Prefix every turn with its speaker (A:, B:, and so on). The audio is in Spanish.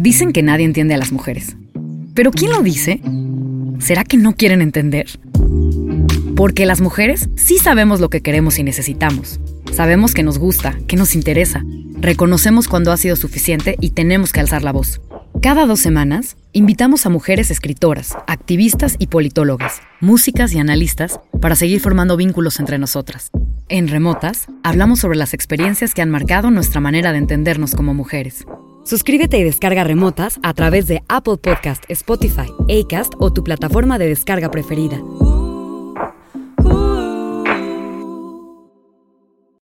A: Dicen que nadie entiende a las mujeres. ¿Pero quién lo dice? ¿Será que no quieren entender? Porque las mujeres sí sabemos lo que queremos y necesitamos. Sabemos que nos gusta, que nos interesa. Reconocemos cuando ha sido suficiente y tenemos que alzar la voz. Cada dos semanas, invitamos a mujeres escritoras, activistas y politólogas, músicas y analistas para seguir formando vínculos entre nosotras. En Remotas, hablamos sobre las experiencias que han marcado nuestra manera de entendernos como mujeres. Suscríbete y descarga Remotas a través de Apple Podcast, Spotify, Acast o tu plataforma de descarga preferida.